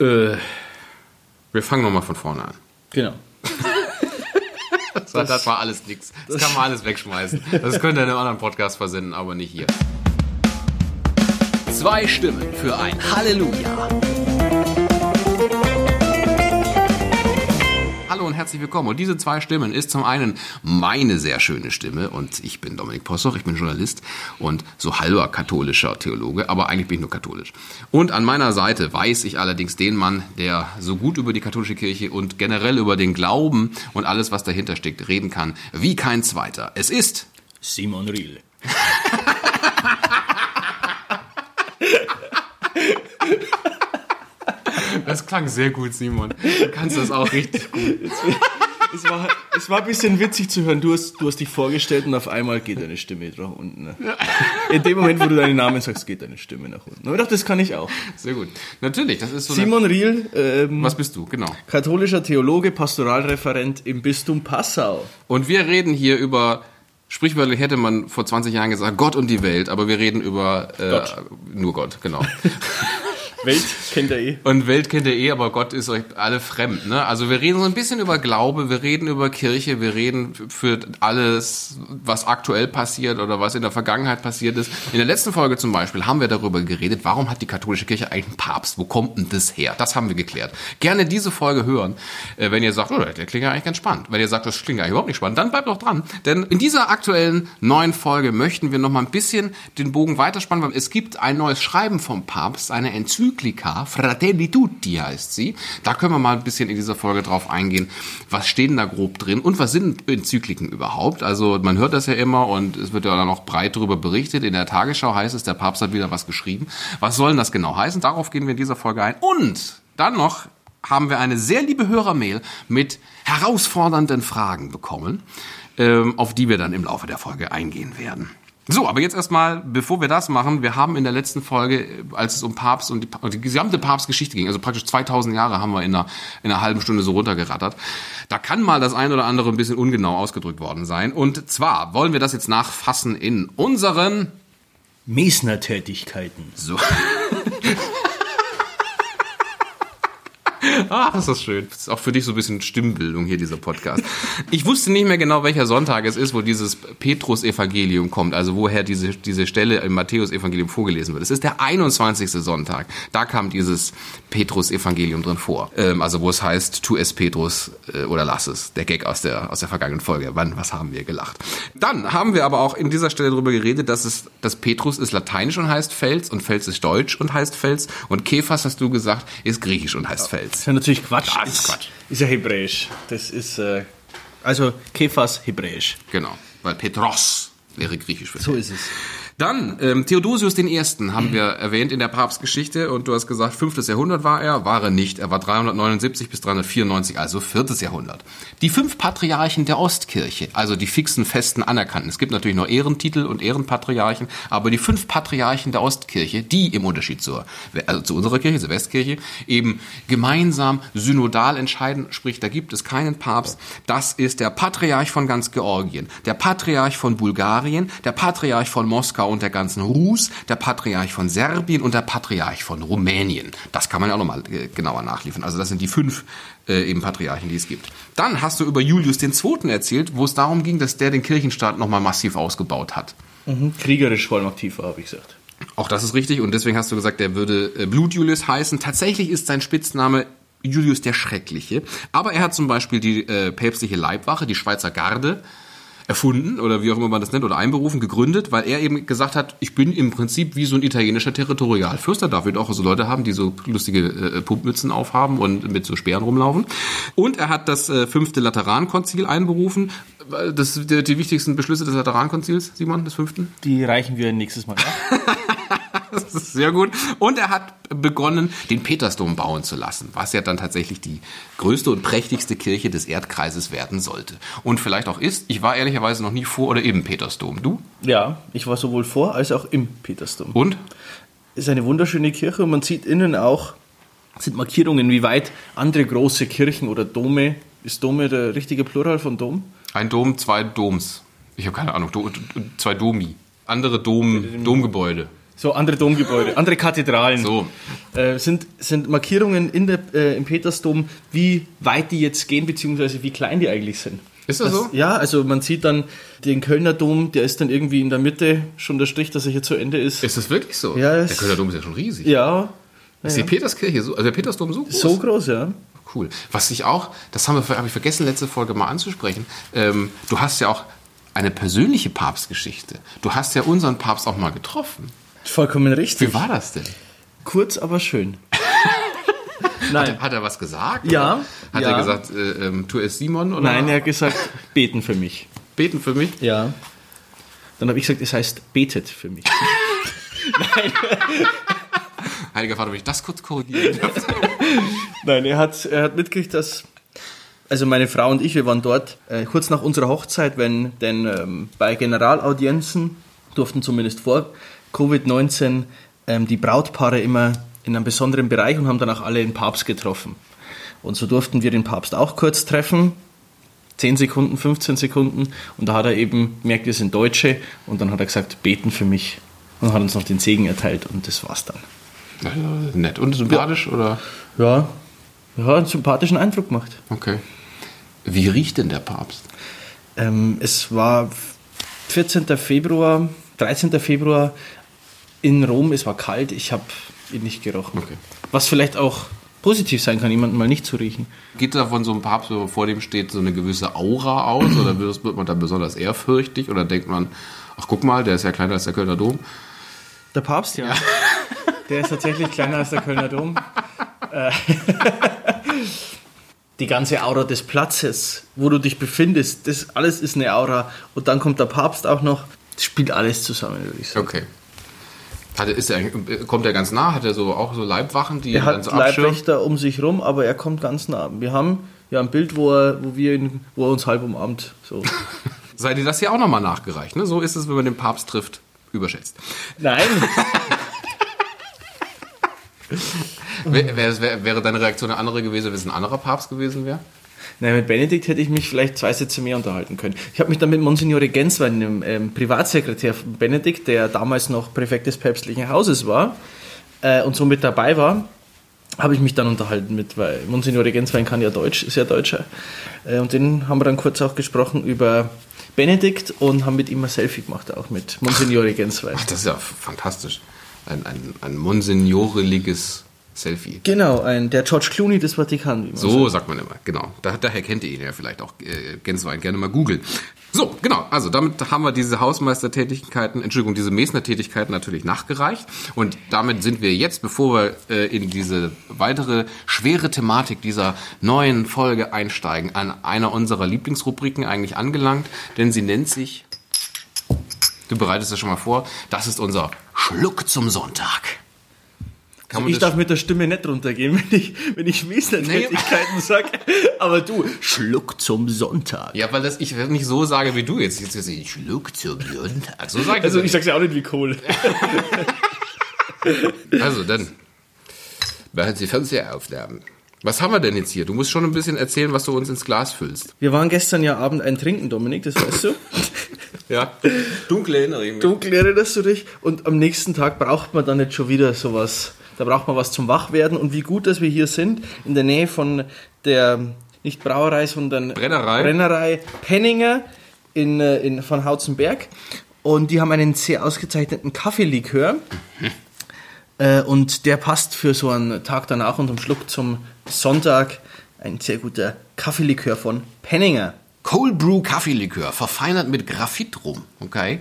Äh, wir fangen nochmal von vorne an. Genau. Das, war, das war alles nix. Das kann man alles wegschmeißen. Das könnt ihr in einem anderen Podcast versenden, aber nicht hier. Zwei Stimmen für ein Halleluja. Hallo und herzlich willkommen. Und diese zwei Stimmen ist zum einen meine sehr schöne Stimme und ich bin Dominik Possoch, ich bin Journalist und so halber katholischer Theologe, aber eigentlich bin ich nur katholisch. Und an meiner Seite weiß ich allerdings den Mann, der so gut über die katholische Kirche und generell über den Glauben und alles, was dahinter steckt, reden kann, wie kein zweiter. Es ist Simon Riel. Das klang sehr gut, Simon. Du kannst das auch richtig gut. Es war, es war ein bisschen witzig zu hören. Du hast, du hast dich vorgestellt und auf einmal geht deine Stimme nach unten. Ne? In dem Moment, wo du deinen Namen sagst, geht deine Stimme nach unten. Aber ich dachte, das kann ich auch. Sehr gut. Natürlich, das ist so Simon Riel, ähm, Was bist du? Genau. katholischer Theologe, Pastoralreferent im Bistum Passau. Und wir reden hier über Sprichwörtlich hätte man vor 20 Jahren gesagt, Gott und die Welt, aber wir reden über äh, Gott. nur Gott, genau. Welt kennt er eh. Und Welt kennt ihr eh, aber Gott ist euch alle fremd. Ne? Also wir reden so ein bisschen über Glaube, wir reden über Kirche, wir reden für alles, was aktuell passiert oder was in der Vergangenheit passiert ist. In der letzten Folge zum Beispiel haben wir darüber geredet, warum hat die katholische Kirche eigentlich einen Papst? Wo kommt denn das her? Das haben wir geklärt. Gerne diese Folge hören, äh, wenn ihr sagt, oh, der klingt ja eigentlich ganz spannend. Wenn ihr sagt, das klingt eigentlich überhaupt nicht spannend, dann bleibt doch dran. Denn in dieser aktuellen neuen Folge möchten wir noch mal ein bisschen den Bogen weiterspannen, weil es gibt ein neues Schreiben vom Papst, eine Enzyklika, Fratelli Tutti heißt sie. Da können wir mal ein bisschen in dieser Folge drauf eingehen. Was steht denn da grob drin und was sind Enzykliken überhaupt? Also man hört das ja immer und es wird ja dann auch breit darüber berichtet. In der Tagesschau heißt es, der Papst hat wieder was geschrieben. Was soll denn das genau heißen? Darauf gehen wir in dieser Folge ein. Und dann noch haben wir eine sehr liebe Hörermail mit herausfordernden Fragen bekommen, ähm, auf die wir dann im Laufe der Folge eingehen werden. So, aber jetzt erstmal, bevor wir das machen, wir haben in der letzten Folge, äh, als es um Papst und die, und die gesamte Papstgeschichte ging, also praktisch 2000 Jahre haben wir in einer, in einer halben Stunde so runtergerattert. Da kann mal das ein oder andere ein bisschen ungenau ausgedrückt worden sein. Und zwar wollen wir das jetzt nachfassen in unseren, Mesner-Tätigkeiten. so. Ah, ist das schön. Das ist auch für dich so ein bisschen Stimmbildung hier, dieser Podcast. Ich wusste nicht mehr genau, welcher Sonntag es ist, wo dieses Petrus-Evangelium kommt, also woher diese, diese Stelle im Matthäus-Evangelium vorgelesen wird. Es ist der 21. Sonntag. Da kam dieses Petrus-Evangelium drin vor. Ähm, also wo es heißt, tu es Petrus äh, oder lass es. Der Gag aus der, aus der vergangenen Folge. Wann, was haben wir gelacht? Dann haben wir aber auch in dieser Stelle darüber geredet, dass es, dass Petrus ist lateinisch und heißt Fels und Fels ist deutsch und heißt Fels und Kephas, hast du gesagt, ist griechisch und heißt Fels. Ja natürlich Quatsch. Das ist Quatsch. Ist ja hebräisch. Das ist, äh, also Kephas hebräisch. Genau, weil Petros wäre griechisch für So ist es. Dann, ähm, Theodosius I. haben wir erwähnt in der Papstgeschichte und du hast gesagt, 5. Jahrhundert war er, war er nicht. Er war 379 bis 394, also 4. Jahrhundert. Die fünf Patriarchen der Ostkirche, also die fixen, festen, anerkannten. Es gibt natürlich noch Ehrentitel und Ehrenpatriarchen, aber die fünf Patriarchen der Ostkirche, die im Unterschied zur, also zu unserer Kirche, zur Westkirche, eben gemeinsam synodal entscheiden, sprich, da gibt es keinen Papst. Das ist der Patriarch von ganz Georgien, der Patriarch von Bulgarien, der Patriarch von Moskau und der ganzen Rus, der Patriarch von Serbien und der Patriarch von Rumänien. Das kann man ja auch nochmal äh, genauer nachliefern. Also das sind die fünf äh, eben Patriarchen, die es gibt. Dann hast du über Julius II. erzählt, wo es darum ging, dass der den Kirchenstaat nochmal massiv ausgebaut hat. Mhm. Kriegerisch vor allem aktiv war, habe ich gesagt. Auch das ist richtig und deswegen hast du gesagt, der würde äh, Blut-Julius heißen. Tatsächlich ist sein Spitzname Julius der Schreckliche. Aber er hat zum Beispiel die äh, päpstliche Leibwache, die Schweizer Garde, erfunden oder wie auch immer man das nennt oder einberufen, gegründet, weil er eben gesagt hat, ich bin im Prinzip wie so ein italienischer Territorialfürst. Da darf ich auch so Leute haben, die so lustige äh, Pumpmützen aufhaben und mit so Speeren rumlaufen. Und er hat das äh, fünfte Laterankonzil einberufen. Weil Das die, die wichtigsten Beschlüsse des Laterankonzils, Simon, des fünften? Die reichen wir nächstes Mal nach. Das ist sehr gut. Und er hat begonnen, den Petersdom bauen zu lassen, was ja dann tatsächlich die größte und prächtigste Kirche des Erdkreises werden sollte. Und vielleicht auch ist. Ich war ehrlicherweise noch nie vor oder im Petersdom. Du? ja, ich war sowohl vor als auch im Petersdom. Und? ist eine wunderschöne Kirche und man sieht innen auch, sind Markierungen, wie weit andere große Kirchen oder Dome, ist Dome der richtige Plural von Dom? Ein Dom, zwei Doms. Ich habe keine Ahnung. Do, zwei Domi. Andere Dom, Domgebäude. So, andere Domgebäude, andere Kathedralen. So. Äh, sind, sind Markierungen in der, äh, im Petersdom, wie weit die jetzt gehen, beziehungsweise wie klein die eigentlich sind. Ist das so? Ja, also man sieht dann den Kölner Dom, der ist dann irgendwie in der Mitte schon der Strich, dass er hier zu Ende ist. Ist das wirklich so? Ja, der Kölner Dom ist ja schon riesig. Ja, Ist die Peterskirche so, also der Petersdom so groß? so groß, ja. Cool. Was ich auch, das haben wir, habe ich vergessen, letzte Folge mal anzusprechen. Ähm, du hast ja auch eine persönliche Papstgeschichte. Du hast ja unseren Papst auch mal getroffen. Vollkommen richtig. Wie war das denn? Kurz, aber schön. Nein. Hat er was gesagt? Ja, Oder Hat ja. er gesagt, äh, ähm, tu es Simon? Oder Nein, er hat gesagt, beten für mich. beten für mich? Ja. Dann habe ich gesagt, es heißt betet für mich. Heiliger Vater, will ich das kurz korrigieren? Nein, er hat, er hat mitgekriegt, dass. Also meine Frau und ich, wir waren dort äh, kurz nach unserer Hochzeit, wenn denn ähm, bei Generalaudienzen durften zumindest vor Covid-19 ähm, die Brautpaare immer in einem besonderen Bereich und haben dann auch alle den Papst getroffen. Und so durften wir den Papst auch kurz treffen. 10 Sekunden, 15 Sekunden. Und da hat er eben gemerkt, wir sind Deutsche. Und dann hat er gesagt, beten für mich. Und hat uns noch den Segen erteilt. Und das war's dann. Ja, Nett und sympathisch oder? Ja, ja einen sympathischen Eindruck gemacht. Okay. Wie riecht denn der Papst? Ähm, es war 14. Februar, 13. Februar in Rom. Es war kalt. Ich habe ihn nicht gerochen. Okay. Was vielleicht auch positiv sein kann, jemanden mal nicht zu riechen. Geht da von so einem Papst, wenn man vor dem steht, so eine gewisse Aura aus? Oder wird man da besonders ehrfürchtig? Oder denkt man, ach guck mal, der ist ja kleiner als der Kölner Dom? Der Papst, ja. Der ist tatsächlich kleiner als der Kölner Dom. Äh, Die ganze Aura des Platzes, wo du dich befindest, das alles ist eine Aura. Und dann kommt der Papst auch noch. Das spielt alles zusammen, würde ich sagen. Okay. Hat er, ist er, kommt er ganz nah? Hat er so auch so Leibwachen, die Er ihn hat dann so abschirmen? Leibwächter um sich rum, aber er kommt ganz nah. Wir haben ja ein Bild, wo er, wo wir ihn, wo er uns halb umarmt. So. Sei dir das hier auch nochmal nachgereicht. Ne? So ist es, wenn man den Papst trifft, überschätzt. Nein. Wär, wär, wär, wäre deine Reaktion eine andere gewesen, wenn es ein anderer Papst gewesen wäre? Nein, mit Benedikt hätte ich mich vielleicht zwei Sätze mehr unterhalten können. Ich habe mich dann mit Monsignore Genswein, dem ähm, Privatsekretär von Benedikt, der damals noch Präfekt des päpstlichen Hauses war äh, und somit dabei war, habe ich mich dann unterhalten mit, weil Monsignore Genswein kann ja Deutsch, ist ja Deutscher. Äh, und den haben wir dann kurz auch gesprochen über Benedikt und haben mit ihm ein Selfie gemacht, auch mit Monsignore Genswein. Ach, das ist ja fantastisch. Ein, ein, ein monsignoriges Selfie. Genau, ein, der George Clooney des Vatikan, wie man So sagt man immer, genau. Da, daher kennt ihr ihn ja vielleicht auch, äh, Genswein, gerne mal googeln. So, genau, also damit haben wir diese Hausmeistertätigkeiten, Entschuldigung, diese Mesner-Tätigkeiten natürlich nachgereicht. Und damit sind wir jetzt, bevor wir äh, in diese weitere schwere Thematik dieser neuen Folge einsteigen, an einer unserer Lieblingsrubriken eigentlich angelangt, denn sie nennt sich, du bereitest das schon mal vor, das ist unser Schluck zum Sonntag. Kann man Ich darf mit der Stimme nicht runtergehen, wenn ich, wenn ich Mesner-Tätigkeiten sage. Aber du, Schluck zum Sonntag. Ja, weil das ich nicht so sage wie du jetzt. Jetzt jetzt ich Schluck zum Sonntag. So sage ich Also ich sag's ja auch nicht wie Kohl. Also dann machen Sie Fernsehaufnahmen. Was haben wir denn jetzt hier? Du musst schon ein bisschen erzählen, was du uns ins Glas füllst. Wir waren gestern ja Abend ein Trinken, Dominik, das weißt du. Ja. Dunkle Erinnerungen. Dunkel erinnerst du dich? Und am nächsten Tag braucht man dann nicht schon wieder sowas. Da braucht man was zum Wachwerden. Und wie gut, dass wir hier sind, in der Nähe von der, nicht Brauerei, sondern Brennerei. Brennerei Penninger in, äh, in, von Hautzenberg. Und die haben einen sehr ausgezeichneten Kaffeelikör. Äh, und der passt für so einen Tag danach und einen Schluck zum Sonntag. Ein sehr guter Kaffeelikör von Penninger. Cold Brew Kaffeelikör, verfeinert mit Graphit rum. Okay.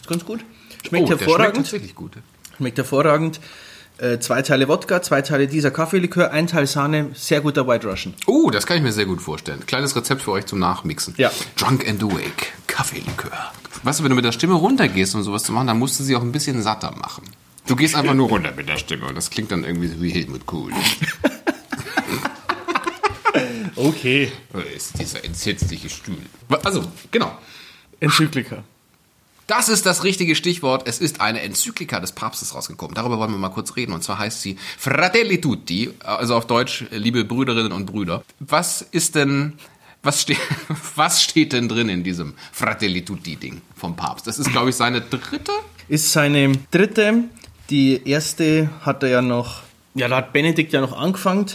Ist ganz gut. Schmeckt Oh, der schmeckt hervorragend. tatsächlich gut. Schmeckt hervorragend. Äh, zwei Teile Wodka, zwei Teile dieser Kaffeelikör, ein Teil Sahne, sehr guter White Russian. Oh, das kann ich mir sehr gut vorstellen. Kleines Rezept für euch zum Nachmixen. Ja. Drunk and Awake, Kaffeelikör. Weißt du, wenn du mit der Stimme runtergehst, um sowas zu machen, dann musst du sie auch ein bisschen satter machen. Du gehst einfach nur runter mit der Stimme und das klingt dann irgendwie so wie Helmut Kohl. Okay. ist dieser entsetzliche Stuhl. Also, genau. Enzyklika. Das ist das richtige Stichwort. Es ist eine Enzyklika des Papstes rausgekommen. Darüber wollen wir mal kurz reden. Und zwar heißt sie Fratelli Tutti, also auf Deutsch, liebe Brüderinnen und Brüder. Was ist denn Was, ste was steht denn drin in diesem Fratelli Tutti-Ding vom Papst? Das ist, glaube ich, seine dritte? Ist seine dritte. Die erste hat er ja noch, ja, da hat Benedikt ja noch angefangen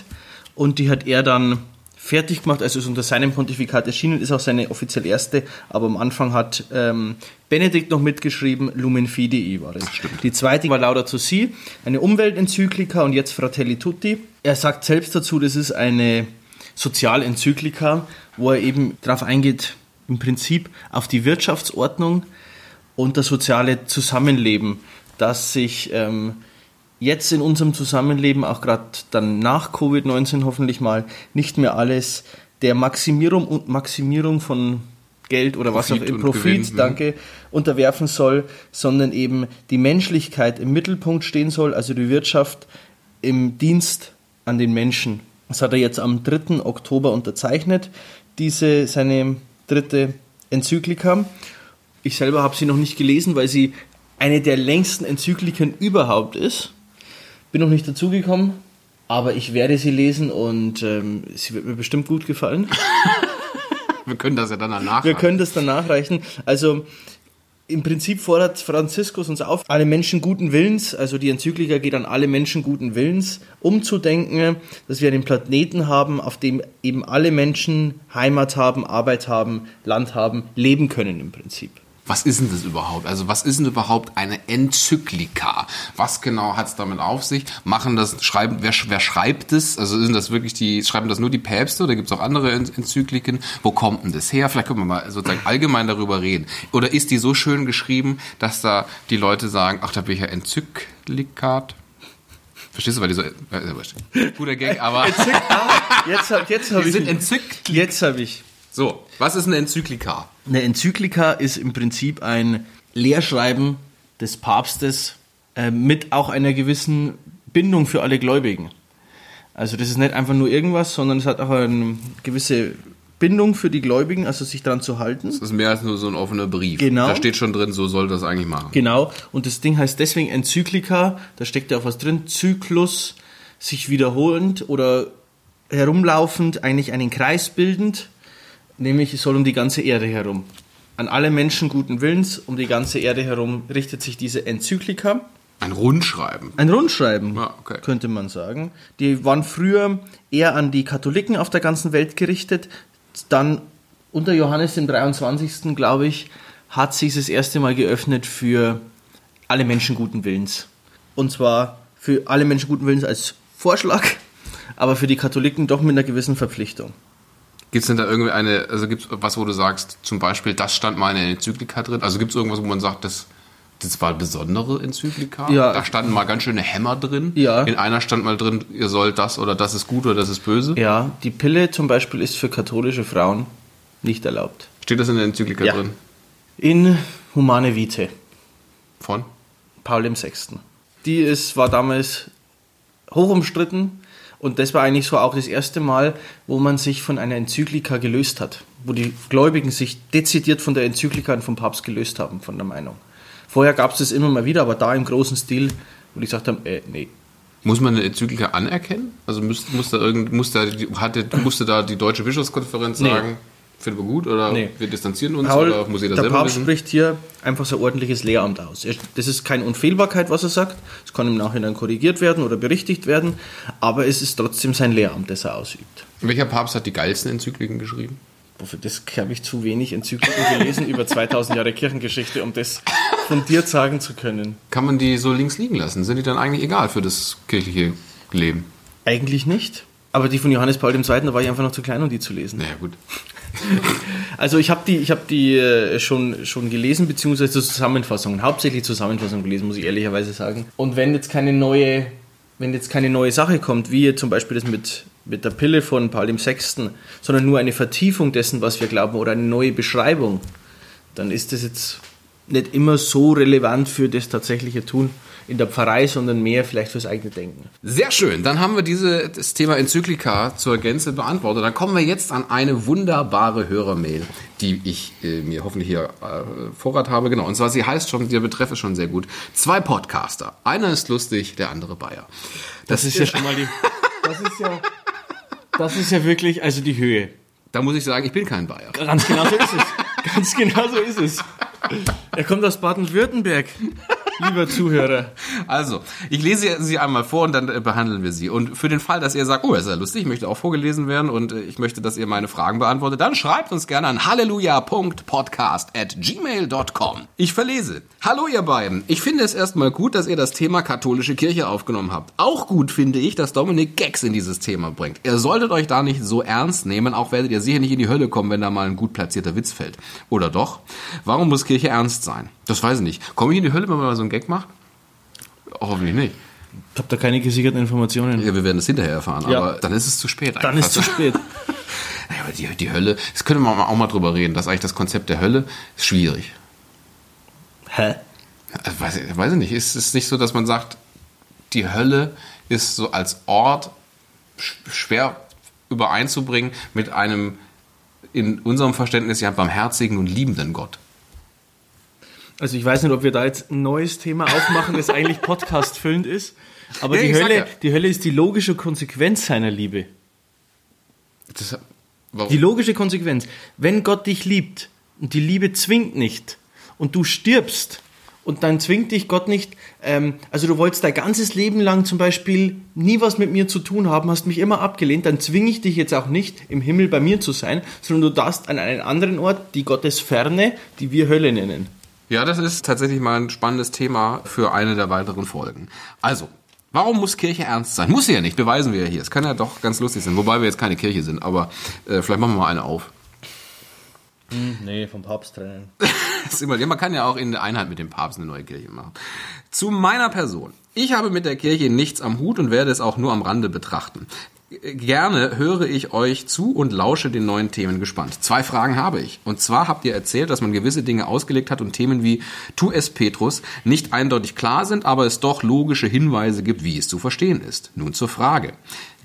und die hat er dann fertig gemacht, also ist unter seinem Pontifikat erschienen, ist auch seine offiziell erste, aber am Anfang hat ähm, Benedikt noch mitgeschrieben, Lumen Fidei war das. stimmt. Die zweite war Laudato Si, eine Umweltenzyklika und jetzt Fratelli Tutti. Er sagt selbst dazu, das ist eine Sozialenzyklika, wo er eben darauf eingeht, im Prinzip auf die Wirtschaftsordnung und das soziale Zusammenleben, das sich ähm, jetzt in unserem Zusammenleben, auch gerade dann nach Covid-19 hoffentlich mal, nicht mehr alles der Maximierung und Maximierung von Geld oder was auch Profit immer, Profit, Gewinn, mhm. danke, unterwerfen soll, sondern eben die Menschlichkeit im Mittelpunkt stehen soll, also die Wirtschaft im Dienst an den Menschen. Das hat er jetzt am 3. Oktober unterzeichnet, diese seine dritte Enzyklika. Ich selber habe sie noch nicht gelesen, weil sie eine der längsten Enzykliken überhaupt ist. Bin noch nicht dazugekommen, aber ich werde sie lesen und ähm, sie wird mir bestimmt gut gefallen. Wir können das ja dann danach. Wir können das dann nachreichen. Also im Prinzip fordert Franziskus uns auf, alle Menschen guten Willens, also die Enzyklika geht an alle Menschen guten Willens, umzudenken, dass wir einen Planeten haben, auf dem eben alle Menschen Heimat haben, Arbeit haben, Land haben, leben können im Prinzip. Was ist denn das überhaupt? Also was ist denn überhaupt eine Enzyklika? Was genau hat es damit auf sich? Machen das, schreiben, wer, wer schreibt es? Also sind das wirklich die, schreiben das nur die Päpste oder gibt es auch andere En- Enzykliken? Wo kommt denn das her? Vielleicht können wir mal sozusagen allgemein darüber reden. Oder ist die so schön geschrieben, dass da die Leute sagen, ach, da bin ich ja Enzyklikat? Verstehst du, weil die so, äh, guter Gag, aber Jetzt, hab- jetzt habe die ich... sind entzückt. Jetzt habe ich... So, was ist eine Enzyklika? Eine Enzyklika ist im Prinzip ein Lehrschreiben des Papstes äh, mit auch einer gewissen Bindung für alle Gläubigen. Also das ist nicht einfach nur irgendwas, sondern es hat auch eine gewisse Bindung für die Gläubigen, also sich daran zu halten. Das ist mehr als nur so ein offener Brief. Genau. Da steht schon drin, so soll das eigentlich machen. Genau, und das Ding heißt deswegen Enzyklika, da steckt ja auch was drin, Zyklus, sich wiederholend oder herumlaufend, eigentlich einen Kreis bildend, nämlich es soll um die ganze Erde herum. An alle Menschen guten Willens, um die ganze Erde herum richtet sich diese Enzyklika. Ein Rundschreiben. Ein Rundschreiben, Ja, okay. könnte man sagen. Die waren früher eher an die Katholiken auf der ganzen Welt gerichtet. Dann unter Johannes dem 23. glaube ich, hat sich das erste Mal geöffnet für alle Menschen guten Willens. Und zwar für alle Menschen guten Willens als Vorschlag, aber für die Katholiken doch mit einer gewissen Verpflichtung. Gibt es denn da irgendwie eine, also gibt es was, wo du sagst, zum Beispiel, das stand mal in der Enzyklika drin? Also gibt es irgendwas, wo man sagt, das, das war eine besondere Enzyklika? Ja. Da standen mal ganz schöne Hämmer drin. Ja. In einer stand mal drin, ihr sollt das oder das ist gut oder das ist böse. Ja, die Pille zum Beispiel ist für katholische Frauen nicht erlaubt. Steht das in der Enzyklika Ja. drin? In Humane Vitae. Von? Paul VI. Die ist, war damals hoch umstritten und das war eigentlich so auch das erste Mal, wo man sich von einer Enzyklika gelöst hat, wo die Gläubigen sich dezidiert von der Enzyklika und vom Papst gelöst haben, von der Meinung. Vorher gab es das immer mal wieder, aber da im großen Stil, wo die gesagt haben, äh, nee. Muss man eine Enzyklika anerkennen? Also muss, muss da irgend, muss da, hatte, musste da die Deutsche Bischofskonferenz Nee. sagen, finden wir gut oder Nee. wir distanzieren uns Paul, oder muss jeder der selber Papst wissen? spricht hier einfach so ein ordentliches Lehramt aus. Das ist keine Unfehlbarkeit, was er sagt. Es kann im Nachhinein korrigiert werden oder berichtigt werden, aber es ist trotzdem sein Lehramt, das er ausübt. Welcher Papst hat die geilsten Enzykliken geschrieben? Wofür das habe ich zu wenig Enzykliken gelesen über 2000 Jahre Kirchengeschichte, um das fundiert sagen zu können. Kann man die so links liegen lassen? Sind die dann eigentlich egal für das kirchliche Leben? Eigentlich nicht. Aber die von Johannes Paul II., da war ich einfach noch zu klein, um die zu lesen. Naja, gut. Also ich habe die, ich hab die äh, schon, schon gelesen, beziehungsweise Zusammenfassungen, hauptsächlich Zusammenfassungen gelesen, muss ich ehrlicherweise sagen. Und wenn jetzt keine neue, wenn jetzt keine neue Sache kommt, wie zum Beispiel das mit, mit der Pille von Paul VI., sondern nur eine Vertiefung dessen, was wir glauben, oder eine neue Beschreibung, dann ist das jetzt nicht immer so relevant für das tatsächliche Tun in der Pfarrei, sondern mehr vielleicht fürs eigene Denken. Sehr schön. Dann haben wir diese, das Thema Enzyklika zur Gänze beantwortet. Dann kommen wir jetzt an eine wunderbare Hörermail, die ich äh, mir hoffentlich hier äh, Vorrat habe. Genau. Und zwar, sie heißt schon, der Betreff ist schon sehr gut. Zwei Podcaster. Einer ist lustig, der andere Bayer. Das ist ja schon mal die. Das ist ja. Das ist ja wirklich, also die Höhe. Da muss ich sagen, ich bin kein Bayer. Ganz genau so ist es. Ganz genau so ist es. Er kommt aus Baden-Württemberg, lieber Zuhörer. Also, ich lese sie einmal vor und dann äh, behandeln wir sie. Und für den Fall, dass ihr sagt, oh, ist ja lustig, ich möchte auch vorgelesen werden und äh, ich möchte, dass ihr meine Fragen beantwortet, dann schreibt uns gerne an halleluja.podcast at gmail.com. Ich verlese. Hallo ihr beiden. Ich finde es erstmal gut, dass ihr das Thema katholische Kirche aufgenommen habt. Auch gut finde ich, dass Dominik Gags in dieses Thema bringt. Ihr solltet euch da nicht so ernst nehmen, auch werdet ihr sicher nicht in die Hölle kommen, wenn da mal ein gut platzierter Witz fällt. Oder doch? Warum muss Kirche ernst sein? Das weiß ich nicht. Komme ich in die Hölle, wenn man mal so einen Gag macht? Hoffentlich nicht. Ich habe da keine gesicherten Informationen. Ja, wir werden es hinterher erfahren, Ja. aber dann ist es zu spät. Dann ist zu spät. Naja, aber die, die Hölle, das können wir auch mal drüber reden, dass eigentlich das Konzept der Hölle ist schwierig. Hä? Weiß, ich, weiß ich nicht, ist es nicht so, dass man sagt, die Hölle ist so als Ort sch- schwer übereinzubringen mit einem in unserem Verständnis ja barmherzigen und liebenden Gott. Also ich weiß nicht, ob wir da jetzt ein neues Thema aufmachen, das eigentlich podcastfüllend ist. Aber Ja, die, Hölle, ja. die Hölle ist die logische Konsequenz seiner Liebe. Das? Die logische Konsequenz. Wenn Gott dich liebt und die Liebe zwingt nicht und du stirbst und dann zwingt dich Gott nicht, ähm, also du wolltest dein ganzes Leben lang zum Beispiel nie was mit mir zu tun haben, hast mich immer abgelehnt, dann zwinge ich dich jetzt auch nicht, im Himmel bei mir zu sein, sondern du darfst an einen anderen Ort, die Gottesferne, die wir Hölle nennen. Ja, das ist tatsächlich mal ein spannendes Thema für eine der weiteren Folgen. Also, warum muss Kirche ernst sein? Muss sie ja nicht, beweisen wir ja hier. Es kann ja doch ganz lustig sein, wobei wir jetzt keine Kirche sind, aber äh, vielleicht machen wir mal eine auf. Nee, vom Papst trennen. Man kann ja auch in Einheit mit dem Papst eine neue Kirche machen. Zu meiner Person. Ich habe mit der Kirche nichts am Hut und werde es auch nur am Rande betrachten. Gerne höre ich euch zu und lausche den neuen Themen gespannt. Zwei Fragen habe ich. Und zwar habt ihr erzählt, dass man gewisse Dinge ausgelegt hat und Themen wie Tu es Petrus nicht eindeutig klar sind, aber es doch logische Hinweise gibt, wie es zu verstehen ist. Nun zur Frage.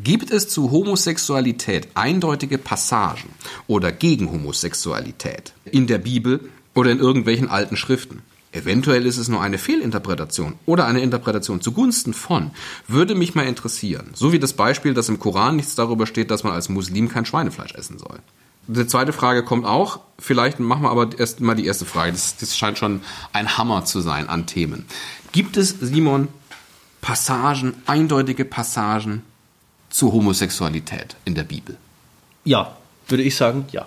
Gibt es zu Homosexualität eindeutige Passagen oder gegen Homosexualität in der Bibel oder in irgendwelchen alten Schriften? Eventuell ist es nur eine Fehlinterpretation oder eine Interpretation zugunsten von. Würde mich mal interessieren. So wie das Beispiel, dass im Koran nichts darüber steht, dass man als Muslim kein Schweinefleisch essen soll. Die zweite Frage kommt auch. Vielleicht machen wir aber erst mal die erste Frage. Das, das scheint schon ein Hammer zu sein an Themen. Gibt es, Simon, Passagen, eindeutige Passagen zur Homosexualität in der Bibel? Ja, würde ich sagen, ja.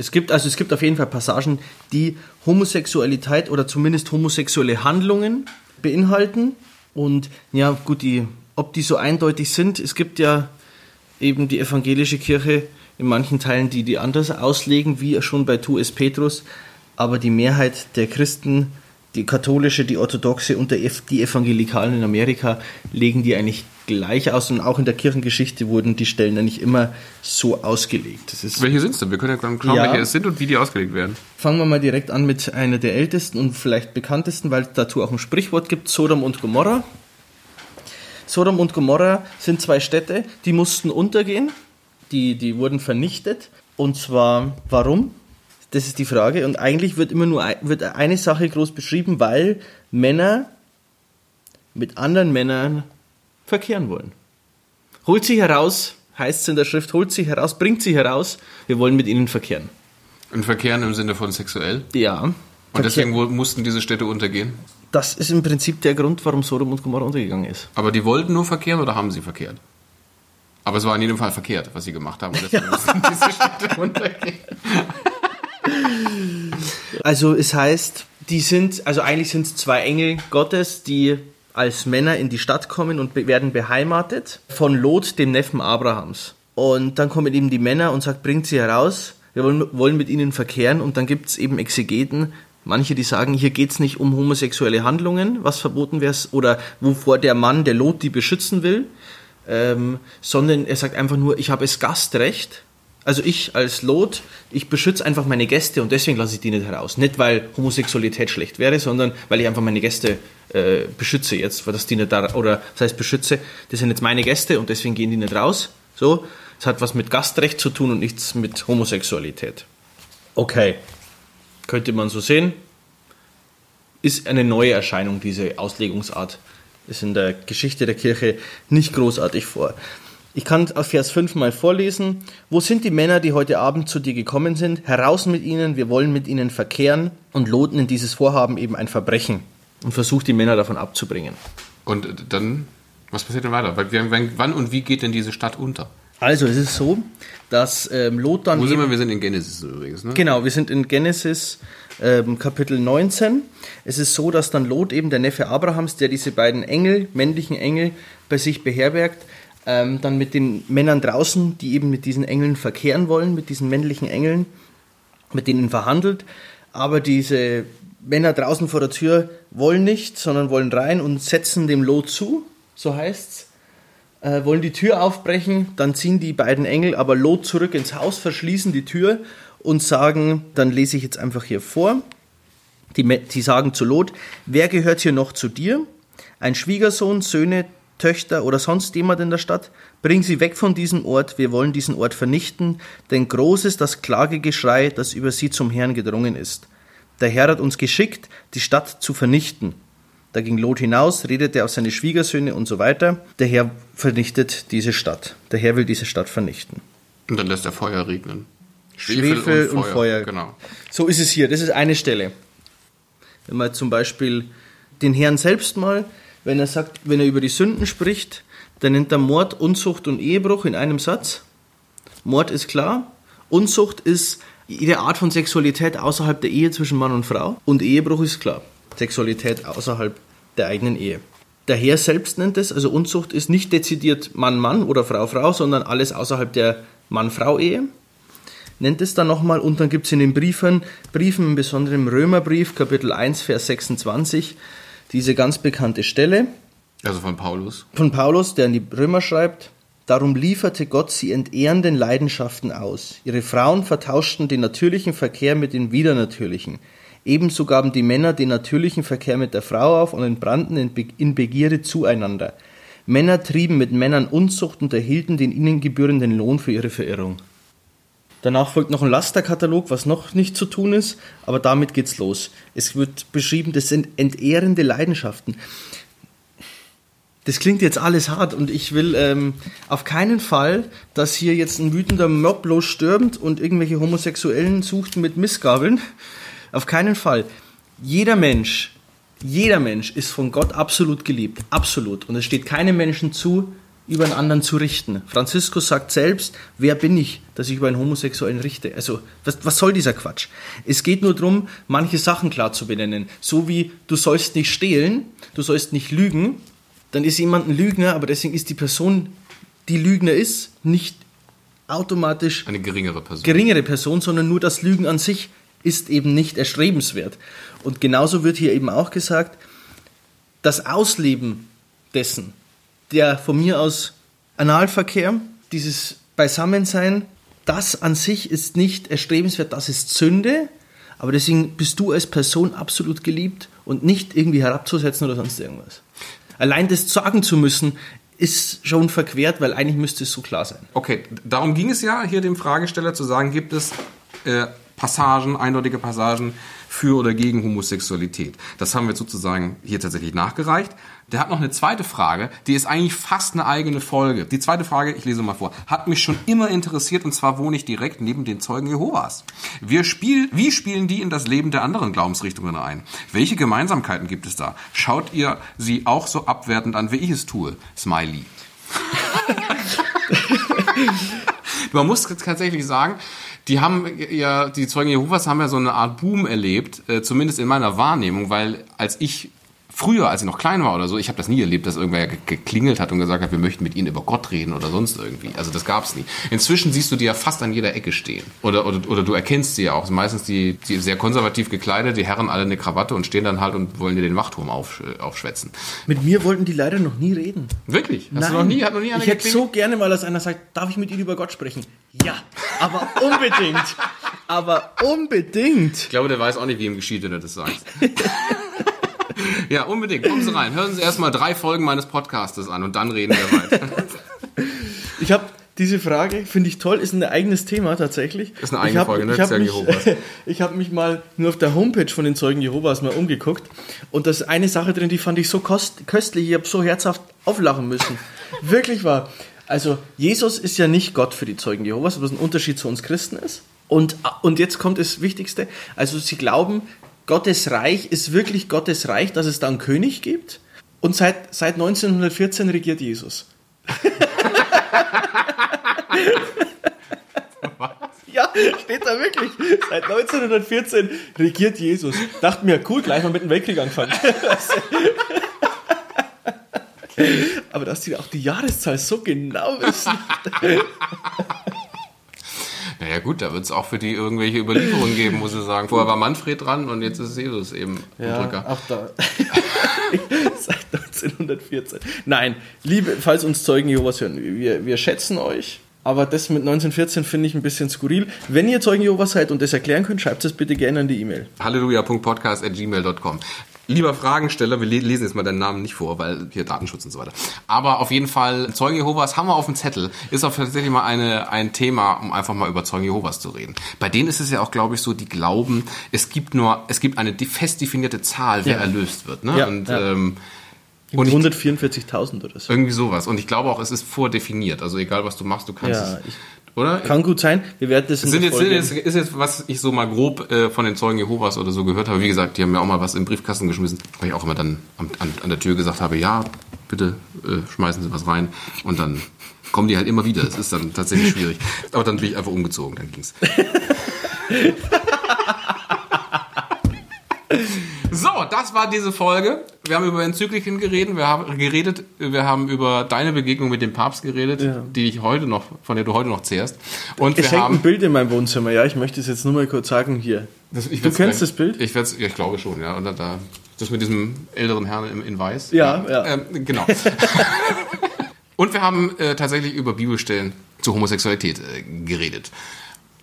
Es gibt also es gibt auf jeden Fall Passagen, die Homosexualität oder zumindest homosexuelle Handlungen beinhalten. Und ja, gut, die, ob die so eindeutig sind, es gibt ja eben die evangelische Kirche in manchen Teilen, die die anders auslegen, wie schon bei Tu es Petrus. Aber die Mehrheit der Christen, die katholische, die orthodoxe und die Evangelikalen in Amerika, legen die eigentlich gleich aus. Und auch in der Kirchengeschichte wurden die Stellen eigentlich immer so ausgelegt. Welche sind es denn? Wir können ja dann schauen, Ja. welche es sind und wie die ausgelegt werden. Fangen wir mal direkt an mit einer der ältesten und vielleicht bekanntesten, weil es dazu auch ein Sprichwort gibt, Sodom und Gomorra. Sodom und Gomorra sind zwei Städte, die mussten untergehen, die, die wurden vernichtet. Und zwar, warum? Das ist die Frage. Und eigentlich wird immer nur wird eine Sache groß beschrieben, weil Männer mit anderen Männern verkehren wollen. Holt sie heraus, heißt es in der Schrift, holt sie heraus, bringt sie heraus, wir wollen mit ihnen verkehren. Und Verkehren im Sinne von sexuell. Ja. Und deswegen wo- mussten diese Städte untergehen. Das ist im Prinzip der Grund, warum Sodom und Gomorra untergegangen ist. Aber die wollten nur verkehren oder haben sie verkehrt? Aber es war in jedem Fall verkehrt, was sie gemacht haben. Und deswegen mussten diese Städte untergehen. Also es heißt, die sind, also eigentlich sind es zwei Engel Gottes, die als Männer in die Stadt kommen und werden beheimatet von Lot, dem Neffen Abrahams. Und dann kommen eben die Männer und sagt, bringt sie heraus, wir wollen, wollen mit ihnen verkehren. Und dann gibt es eben Exegeten, manche, die sagen, hier geht es nicht um homosexuelle Handlungen, was verboten wäre, oder wovor der Mann, der Lot, die beschützen will, ähm, sondern er sagt einfach nur, ich habe es Gastrecht. Also ich als Lot, ich beschütze einfach meine Gäste und deswegen lasse ich die nicht heraus. Nicht, weil Homosexualität schlecht wäre, sondern weil ich einfach meine Gäste äh, beschütze jetzt, weil das die nicht da, oder das heißt beschütze, das sind jetzt meine Gäste und deswegen gehen die nicht raus. So, es hat was mit Gastrecht zu tun und nichts mit Homosexualität. Okay, könnte man so sehen. Ist eine neue Erscheinung, diese Auslegungsart. Ist in der Geschichte der Kirche nicht großartig vor. Ich kann auf Vers 5 mal vorlesen. Wo sind die Männer, die heute Abend zu dir gekommen sind? Heraus mit ihnen, wir wollen mit ihnen verkehren und loten in dieses Vorhaben eben ein Verbrechen und versucht die Männer davon abzubringen. Und dann, was passiert denn weiter? Wann und wie geht denn diese Stadt unter? Also es ist so, dass ähm, Lot dann Wo sind wir? Wir sind in Genesis übrigens, ne? Genau, wir sind in Genesis ähm, Kapitel 19. Es ist so, dass dann Lot eben der Neffe Abrahams, der diese beiden Engel, männlichen Engel, bei sich beherbergt, ähm, dann mit den Männern draußen, die eben mit diesen Engeln verkehren wollen, mit diesen männlichen Engeln, mit denen verhandelt. Aber diese Männer draußen vor der Tür wollen nicht, sondern wollen rein und setzen dem Lot zu, so heißt's äh, wollen die Tür aufbrechen, dann ziehen die beiden Engel aber Lot zurück ins Haus, verschließen die Tür und sagen, dann lese ich jetzt einfach hier vor, die, die sagen zu Lot, wer gehört hier noch zu dir? Ein Schwiegersohn, Söhne, Töchter oder sonst jemand in der Stadt? Bring sie weg von diesem Ort, wir wollen diesen Ort vernichten, denn groß ist das Klagegeschrei, das über sie zum Herrn gedrungen ist. Der Herr hat uns geschickt, die Stadt zu vernichten. Da ging Lot hinaus, redete auf seine Schwiegersöhne und so weiter. Der Herr vernichtet diese Stadt. Der Herr will diese Stadt vernichten. Und dann lässt er Feuer regnen. Schwefel und Feuer. Genau. So ist es hier. Das ist eine Stelle. Wenn man zum Beispiel den Herrn selbst mal, wenn er sagt, wenn er über die Sünden spricht, dann nennt er Mord, Unzucht und Ehebruch in einem Satz. Mord ist klar. Unzucht ist jede Art von Sexualität außerhalb der Ehe zwischen Mann und Frau. Und Ehebruch ist klar. Sexualität außerhalb der eigenen Ehe. Der Herr selbst nennt es, also Unzucht ist nicht dezidiert Mann-Mann oder Frau-Frau, sondern alles außerhalb der Mann-Frau-Ehe nennt es dann nochmal und dann gibt es in den Briefen, Briefen, im Besonderen im Römerbrief, Kapitel 1, Vers 26, diese ganz bekannte Stelle Also von Paulus. von Paulus, der an die Römer schreibt, Darum lieferte Gott sie entehrenden Leidenschaften aus. Ihre Frauen vertauschten den natürlichen Verkehr mit dem widernatürlichen. Ebenso gaben die Männer den natürlichen Verkehr mit der Frau auf und entbrannten in Be- in Begierde zueinander. Männer trieben mit Männern Unzucht und erhielten den ihnen gebührenden Lohn für ihre Verirrung. Danach folgt noch ein Lasterkatalog, was noch nicht zu tun ist, aber damit geht's los. Es wird beschrieben, das sind entehrende Leidenschaften. Das klingt jetzt alles hart und ich will ähm, auf keinen Fall, dass hier jetzt ein wütender Mob losstürmt und irgendwelche Homosexuellen sucht mit Missgabeln. Auf keinen Fall. Jeder Mensch, jeder Mensch ist von Gott absolut geliebt. Absolut. Und es steht keinem Menschen zu, über einen anderen zu richten. Franziskus sagt selbst, wer bin ich, dass ich über einen Homosexuellen richte? Also, was, was soll dieser Quatsch? Es geht nur darum, manche Sachen klar zu benennen. So wie, du sollst nicht stehlen, du sollst nicht lügen, dann ist jemand ein Lügner, aber deswegen ist die Person, die Lügner ist, nicht automatisch Eine geringere Person. geringere Person, sondern nur das Lügen an sich ist eben nicht erstrebenswert. Und genauso wird hier eben auch gesagt, das Ausleben dessen, der von mir aus Analverkehr, dieses Beisammensein, das an sich ist nicht erstrebenswert, das ist Sünde, aber deswegen bist du als Person absolut geliebt und nicht irgendwie herabzusetzen oder sonst irgendwas. Allein das sagen zu müssen, ist schon verquert, weil eigentlich müsste es so klar sein. Okay, darum ging es ja hier dem Fragesteller zu sagen, gibt es äh, Passagen, eindeutige Passagen für oder gegen Homosexualität. Das haben wir sozusagen hier tatsächlich nachgereicht. Der hat noch eine zweite Frage, die ist eigentlich fast eine eigene Folge. Die zweite Frage, ich lese mal vor, hat mich schon immer interessiert und zwar wohne ich direkt neben den Zeugen Jehovas. Wir spiel, wie spielen die in das Leben der anderen Glaubensrichtungen ein? Welche Gemeinsamkeiten gibt es da? Schaut ihr sie auch so abwertend an, wie ich es tue? Smiley. Man muss tatsächlich sagen, die haben ja, die Zeugen Jehovas haben ja so eine Art Boom erlebt, äh, zumindest in meiner Wahrnehmung, weil als ich früher, als ich noch klein war oder so, ich habe das nie erlebt, dass irgendwer ge- geklingelt hat und gesagt hat, wir möchten mit ihnen über Gott reden oder sonst irgendwie. Also das gab's nie. Inzwischen siehst du die ja fast an jeder Ecke stehen. Oder, oder, oder du erkennst sie ja auch. Meistens die, die sehr konservativ gekleidet, die Herren alle eine Krawatte und stehen dann halt und wollen dir den Wachturm auf, äh, aufschwätzen. Mit mir wollten die leider noch nie reden. Wirklich? Hast du noch nie, hat noch nie einer ich hätte so gerne mal, dass einer sagt, darf ich mit Ihnen über Gott sprechen? Ja, aber unbedingt. aber unbedingt. Ich glaube, der weiß auch nicht, wie ihm geschieht, wenn du das sagst. ja, unbedingt. Kommen Sie rein. Hören Sie erstmal drei Folgen meines Podcastes an und dann reden wir weiter. Ich habe diese Frage, finde ich toll, ist ein eigenes Thema tatsächlich. Ist eine eigene Folge, ne? Ich habe mich, ich hab mich mal nur auf der Homepage von den Zeugen Jehovas mal umgeguckt und da ist eine Sache drin, die fand ich so kost, köstlich, ich habe so herzhaft auflachen müssen. Wirklich wahr. Also Jesus ist ja nicht Gott für die Zeugen Jehovas, was ein Unterschied zu uns Christen ist. Und, und jetzt kommt das Wichtigste. Also sie glauben, Gottes Reich ist wirklich Gottes Reich, dass es da einen König gibt. Und seit, seit 1914 regiert Jesus. Ja, steht da wirklich. Seit 1914 regiert Jesus. Dachte mir, cool, gleich mal mit dem Weltkrieg angefangen. Aber dass die auch die Jahreszahl so genau wissen. Naja gut, da wird es auch für die irgendwelche Überlieferungen geben, muss ich sagen. Vorher war Manfred dran und jetzt ist Jesus eben im Drücker. auch da. Seit 1914. Nein, liebe, falls uns Zeugen Jehovas hören, wir, wir schätzen euch. Aber das mit 1914 finde ich ein bisschen skurril. Wenn ihr Zeugen Jehovas seid und das erklären könnt, schreibt es bitte gerne an die E-Mail. halleluja.podcast.gmail.com. Lieber Fragensteller, wir le- lesen jetzt mal deinen Namen nicht vor, weil hier Datenschutz und so weiter. Aber auf jeden Fall, Zeugen Jehovas haben wir auf dem Zettel. Ist auch tatsächlich mal eine, ein Thema, um einfach mal über Zeugen Jehovas zu reden. Bei denen ist es ja auch, glaube ich, so, die glauben, es gibt nur, es gibt eine fest definierte Zahl, wer Ja. erlöst wird. Ne? Ja, und ja. Ähm, und ich, 144.000 oder so. irgendwie sowas. Und ich glaube auch, es ist vordefiniert. Also egal, was du machst, du kannst Ja, es. Oder? Kann gut sein. Wir werden das in sind jetzt, sind jetzt, ist jetzt, was ich so mal grob äh, von den Zeugen Jehovas oder so gehört habe. Wie gesagt, die haben mir auch mal was im Briefkasten geschmissen, weil ich auch immer dann am, an, an der Tür gesagt habe, ja, bitte äh, schmeißen Sie was rein. Und dann kommen die halt immer wieder. Das ist dann tatsächlich schwierig. Aber dann bin ich einfach umgezogen, dann ging's. So, das war diese Folge. Wir haben über Enzykliken geredet, wir haben geredet, wir haben über deine Begegnung mit dem Papst geredet, die ich heute noch, von der du heute noch zehrst. Und wir Es hängt haben ein Bild in meinem Wohnzimmer, ja, ich möchte es jetzt nur mal kurz sagen hier. Das, ich Du kennst gleich- das Bild? Ich, werd's, ja, ich glaube schon, ja. Und da, da, das mit diesem älteren Herrn in, in Weiß. Ja, ja. Ähm, genau. Und wir haben äh, tatsächlich über Bibelstellen zur Homosexualität äh, geredet.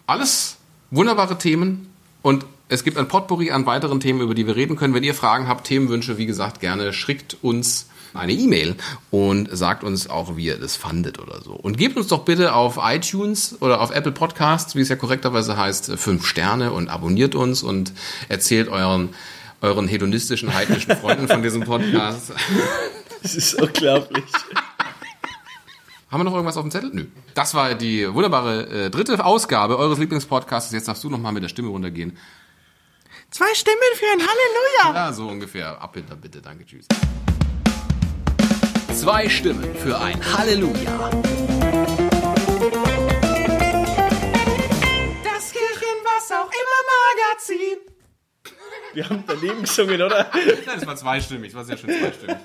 Alles wunderbare Themen und es gibt ein Potpourri an weiteren Themen, über die wir reden können. Wenn ihr Fragen habt, Themenwünsche, wie gesagt, gerne schickt uns eine E-Mail und sagt uns auch, wie ihr das fandet oder so. Und gebt uns doch bitte auf iTunes oder auf Apple Podcasts, wie es ja korrekterweise heißt, fünf Sterne und abonniert uns und erzählt euren, euren hedonistischen, heidnischen Freunden von diesem Podcast. Das ist unglaublich. Haben wir noch irgendwas auf dem Zettel? Nö. Das war die wunderbare äh, dritte Ausgabe eures Lieblingspodcasts. Jetzt darfst du noch mal mit der Stimme runtergehen. Zwei Stimmen für ein Halleluja. Ja, so ungefähr. Abbinder bitte. Danke, tschüss. Zwei Stimmen für ein Halleluja. Das Kirchen, was auch immer Magazin. Wir haben daneben gesungen, oder? Nein, das war zweistimmig. Das war sehr schön zweistimmig.